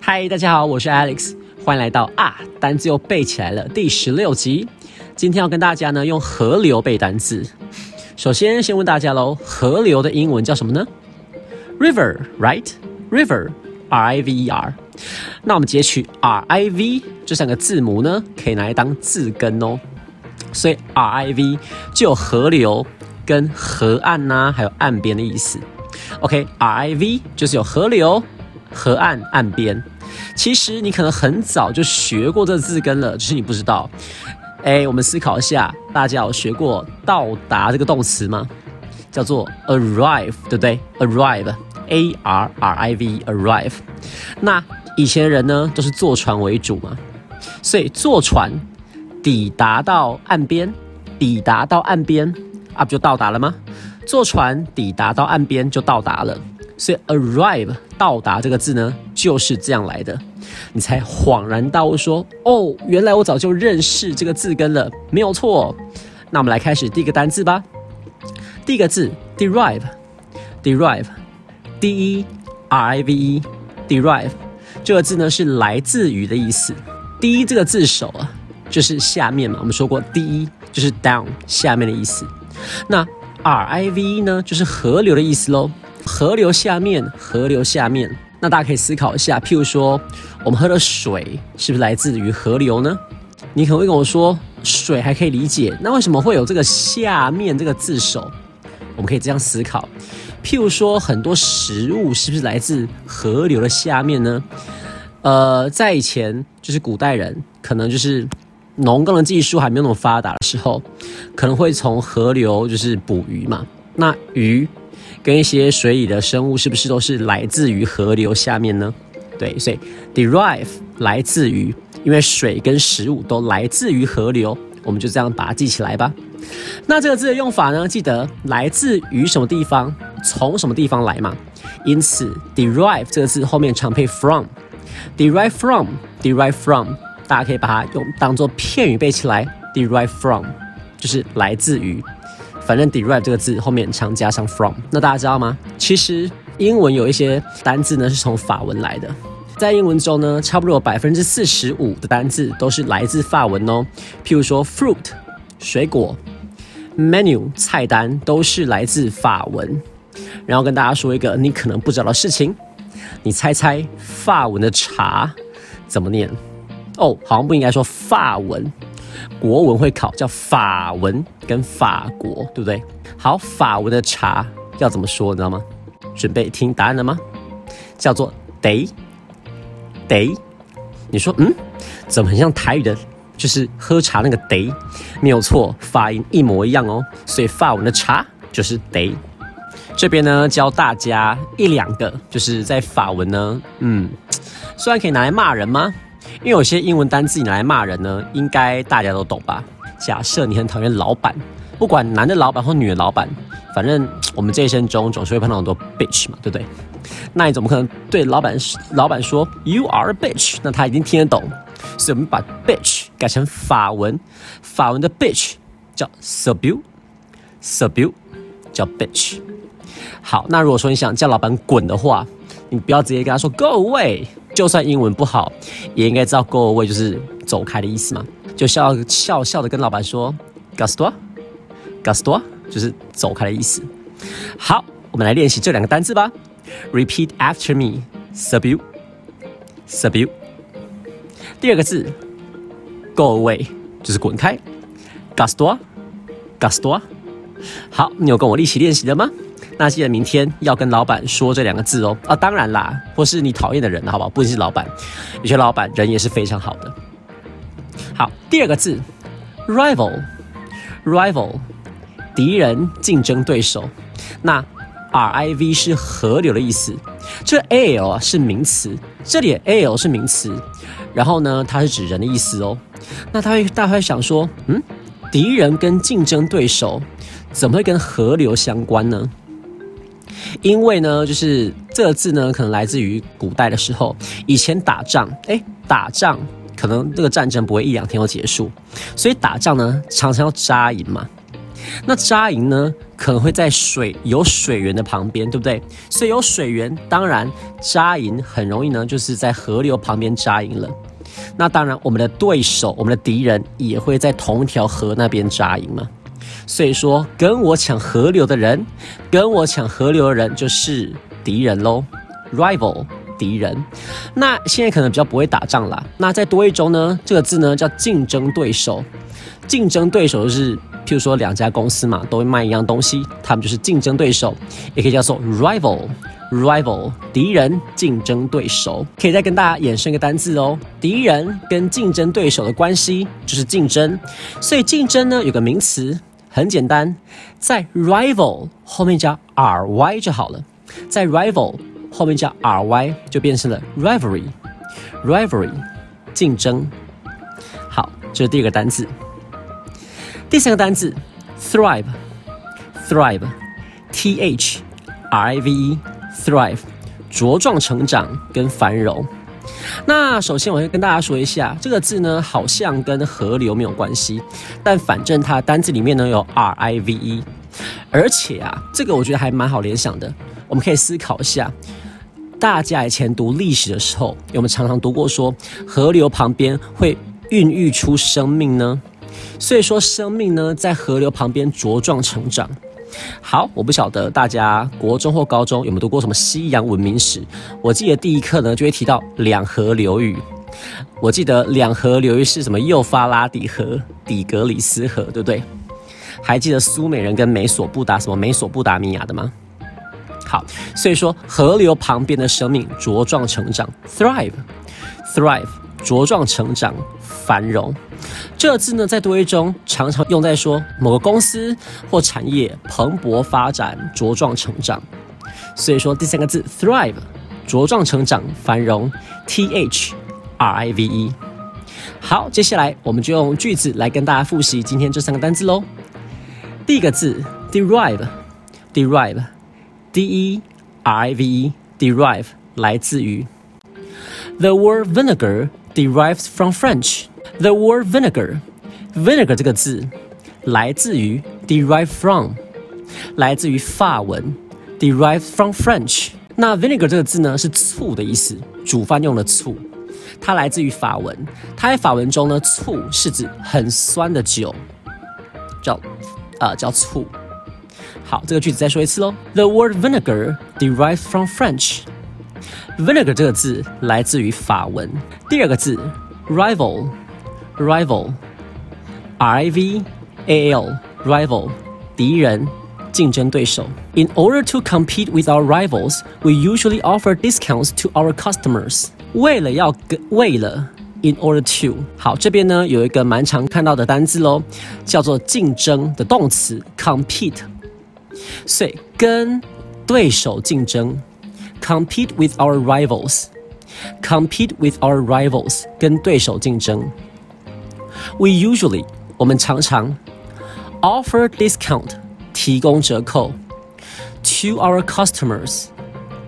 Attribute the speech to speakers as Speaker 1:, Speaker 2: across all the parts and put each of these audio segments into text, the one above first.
Speaker 1: 嗨，大家好，我是 Alex，欢迎来到啊，单字又背起来了第十六集。今天要跟大家呢用河流背单字。首先，先问大家喽，河流的英文叫什么呢？River，right？River，R I V E R。那我们截取 R I V 这三个字母呢，可以拿来当字根哦。所以 R I V 就有河流跟河岸呐，还有岸边的意思。OK，R I V 就是有河流、河岸、岸边。其实你可能很早就学过这字根了，只是你不知道。哎，我们思考一下，大家有学过到达这个动词吗？叫做 arrive，对不对？arrive，A R R I V，arrive。那以前人呢都是坐船为主嘛，所以坐船抵达到岸边，抵达到岸边啊，不就到达了吗？坐船抵达到岸边就到达了，所以 arrive 到达这个字呢就是这样来的。你才恍然大悟说：“哦，原来我早就认识这个字根了，没有错。”那我们来开始第一个单字吧。第一个字 derive，derive，d e r i v e，derive 这个字呢是来自于的意思。第一这个字首啊，就是下面嘛。我们说过，第一就是 down 下面的意思。那 r i v 呢，就是河流的意思喽。河流下面，河流下面。那大家可以思考一下，譬如说，我们喝的水是不是来自于河流呢？你可能会跟我说，水还可以理解，那为什么会有这个下面这个字首？我们可以这样思考，譬如说，很多食物是不是来自河流的下面呢？呃，在以前，就是古代人，可能就是农耕的技术还没有那么发达的时候，可能会从河流就是捕鱼嘛。那鱼。跟一些水里的生物是不是都是来自于河流下面呢？对，所以 derive 来自于，因为水跟食物都来自于河流，我们就这样把它记起来吧。那这个字的用法呢？记得来自于什么地方，从什么地方来嘛？因此 derive 这个字后面常配 from，derive from，derive from，大家可以把它用当做片语背起来，derive from 就是来自于。反正 derive 这个字后面常加上 from，那大家知道吗？其实英文有一些单字呢是从法文来的，在英文中呢，差不多有百分之四十五的单字都是来自法文哦。譬如说 fruit 水果，menu 菜单都是来自法文。然后跟大家说一个你可能不知道的事情，你猜猜法文的茶怎么念？哦，好像不应该说法文。国文会考叫法文跟法国，对不对？好，法文的茶要怎么说，你知道吗？准备听答案了吗？叫做 day day。你说，嗯，怎么很像台语的？就是喝茶那个 day，没有错，发音一模一样哦。所以法文的茶就是 day。这边呢，教大家一两个，就是在法文呢，嗯，虽然可以拿来骂人吗？因为有些英文单字你拿来骂人呢，应该大家都懂吧？假设你很讨厌老板，不管男的老板或女的老板，反正我们这一生中总是会碰到很多 bitch 嘛，对不对？那你怎么可能对老板老板说 you are a bitch？那他一定听得懂，所以我们把 bitch 改成法文，法文的 bitch 叫 subue，subue 叫 bitch。好，那如果说你想叫老板滚的话，你不要直接跟他说 go away。就算英文不好，也应该知道 “go away” 就是走开的意思嘛。就笑笑笑的跟老板说 g a s t o g a s t o 就是走开的意思。好，我们来练习这两个单字吧。Repeat after me, subu, subu。第二个字 “go away” 就是滚开 g a s t o g a s t o 好，你有跟我一起练习的吗？那记得明天要跟老板说这两个字哦啊，当然啦，或是你讨厌的人，好不好？不仅是老板，有些老板人也是非常好的。好，第二个字，rival，rival，敌人、竞争对手。那 R I V 是河流的意思，这 A L 是名词，这里 a l 是名词，然后呢，它是指人的意思哦。那他会大概想说，嗯，敌人跟竞争对手怎么会跟河流相关呢？因为呢，就是这个字呢，可能来自于古代的时候，以前打仗，哎，打仗可能这个战争不会一两天就结束，所以打仗呢常常要扎营嘛。那扎营呢可能会在水有水源的旁边，对不对？所以有水源，当然扎营很容易呢，就是在河流旁边扎营了。那当然，我们的对手、我们的敌人也会在同一条河那边扎营嘛。所以说，跟我抢河流的人，跟我抢河流的人就是敌人喽，rival 敌人。那现在可能比较不会打仗啦。那再多一中呢，这个字呢叫竞争对手。竞争对手就是，譬如说两家公司嘛，都会卖一样东西，他们就是竞争对手，也可以叫做 rival。rival 敌人，竞争对手，可以再跟大家衍生一个单字哦。敌人跟竞争对手的关系就是竞争，所以竞争呢有个名词很简单，在 rival 后面加 ry 就好了，在 rival 后面加 ry 就变成了 rivalry，rivalry 竞争。好，这是第二个单字。第三个单字 thrive，thrive，t h r i v e。Thrive，茁壮成长跟繁荣。那首先我会跟大家说一下，这个字呢好像跟河流没有关系，但反正它单字里面呢有 R I V E，而且啊，这个我觉得还蛮好联想的。我们可以思考一下，大家以前读历史的时候，有没有常常读过说河流旁边会孕育出生命呢？所以说生命呢在河流旁边茁壮成长。好，我不晓得大家国中或高中有没有读过什么西洋文明史。我记得第一课呢就会提到两河流域。我记得两河流域是什么？幼发拉底河、底格里斯河，对不对？还记得苏美人跟美索不达什么美索不达米亚的吗？好，所以说河流旁边的生命茁壮成长，thrive，thrive，茁壮成长，繁荣。这字呢，在多义中常常用在说某个公司或产业蓬勃发展、茁壮成长。所以说，第三个字 thrive，茁壮成长、繁荣，t h r i v e。好，接下来我们就用句子来跟大家复习今天这三个单字喽。第一个字 derive，derive，d e r i v e，derive 来自于。The word vinegar derives from French. The word vinegar，vinegar 这个字来自于 derive from，来自于法文 derive from French。那 vinegar 这个字呢是醋的意思，煮饭用的醋，它来自于法文。它在法文中呢，醋是指很酸的酒，叫呃叫醋。好，这个句子再说一次喽。The word vinegar derives from French。vinegar 这个字来自于法文。第二个字 rival。rival, R I V A L, rival, 敌人，竞争对手。In order to compete with our rivals, we usually offer discounts to our customers. 为了要跟为了 in order to 好，这边呢有一个蛮常看到的单字喽，叫做竞争的动词 compete。所以跟对手竞争，compete with our rivals。compete with our rivals，跟对手竞争。 We usually 我们常常 offer discount 提供折扣 to our customers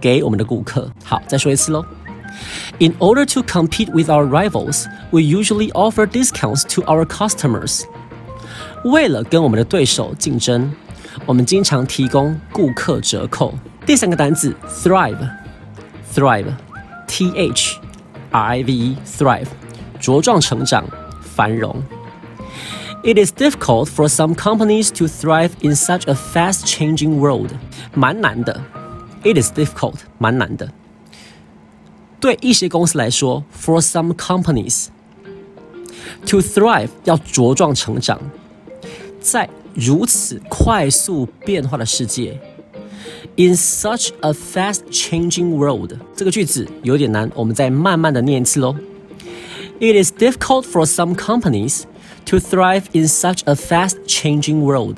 Speaker 1: 给我们的顾客。好，再说一次喽。In order to compete with our rivals, we usually offer discounts to our customers. 为了跟我们的对手竞争，我们经常提供顾客折扣。第三个单词 thrive，thrive，t h r i v e，thrive，茁壮成长。 繁荣。It is difficult for some companies to thrive in such a fast-changing world. 蛮难的。It is difficult，蛮难的。对一些公司来说，for some companies to thrive 要茁壮成长，在如此快速变化的世界，in such a fast-changing world，这个句子有点难，我们再慢慢的念一次喽。 It is difficult for some companies to thrive in such a fast-changing world.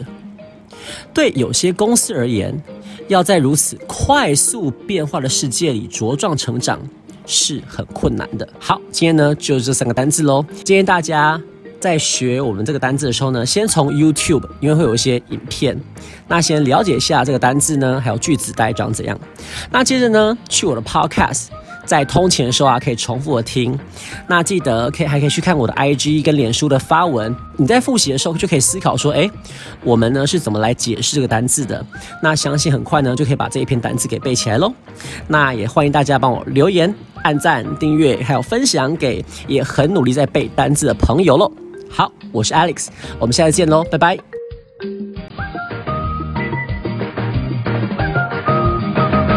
Speaker 1: 对有些公司而言，要在如此快速变化的世界里茁壮成长是很困难的。好，今天呢就是这三个单字喽。建议大家在学我们这个单字的时候呢，先从 YouTube，因为会有一些影片，那先了解一下这个单字呢，还有句子大概长怎样。那接着呢，去我的 Podcast。在通勤的时候啊，可以重复的听。那记得可以还可以去看我的 IG 跟脸书的发文。你在复习的时候就可以思考说，哎，我们呢是怎么来解释这个单字的？那相信很快呢就可以把这一篇单词给背起来喽。那也欢迎大家帮我留言、按赞、订阅，还有分享给也很努力在背单字的朋友喽。好，我是 Alex，我们下次见喽，拜拜。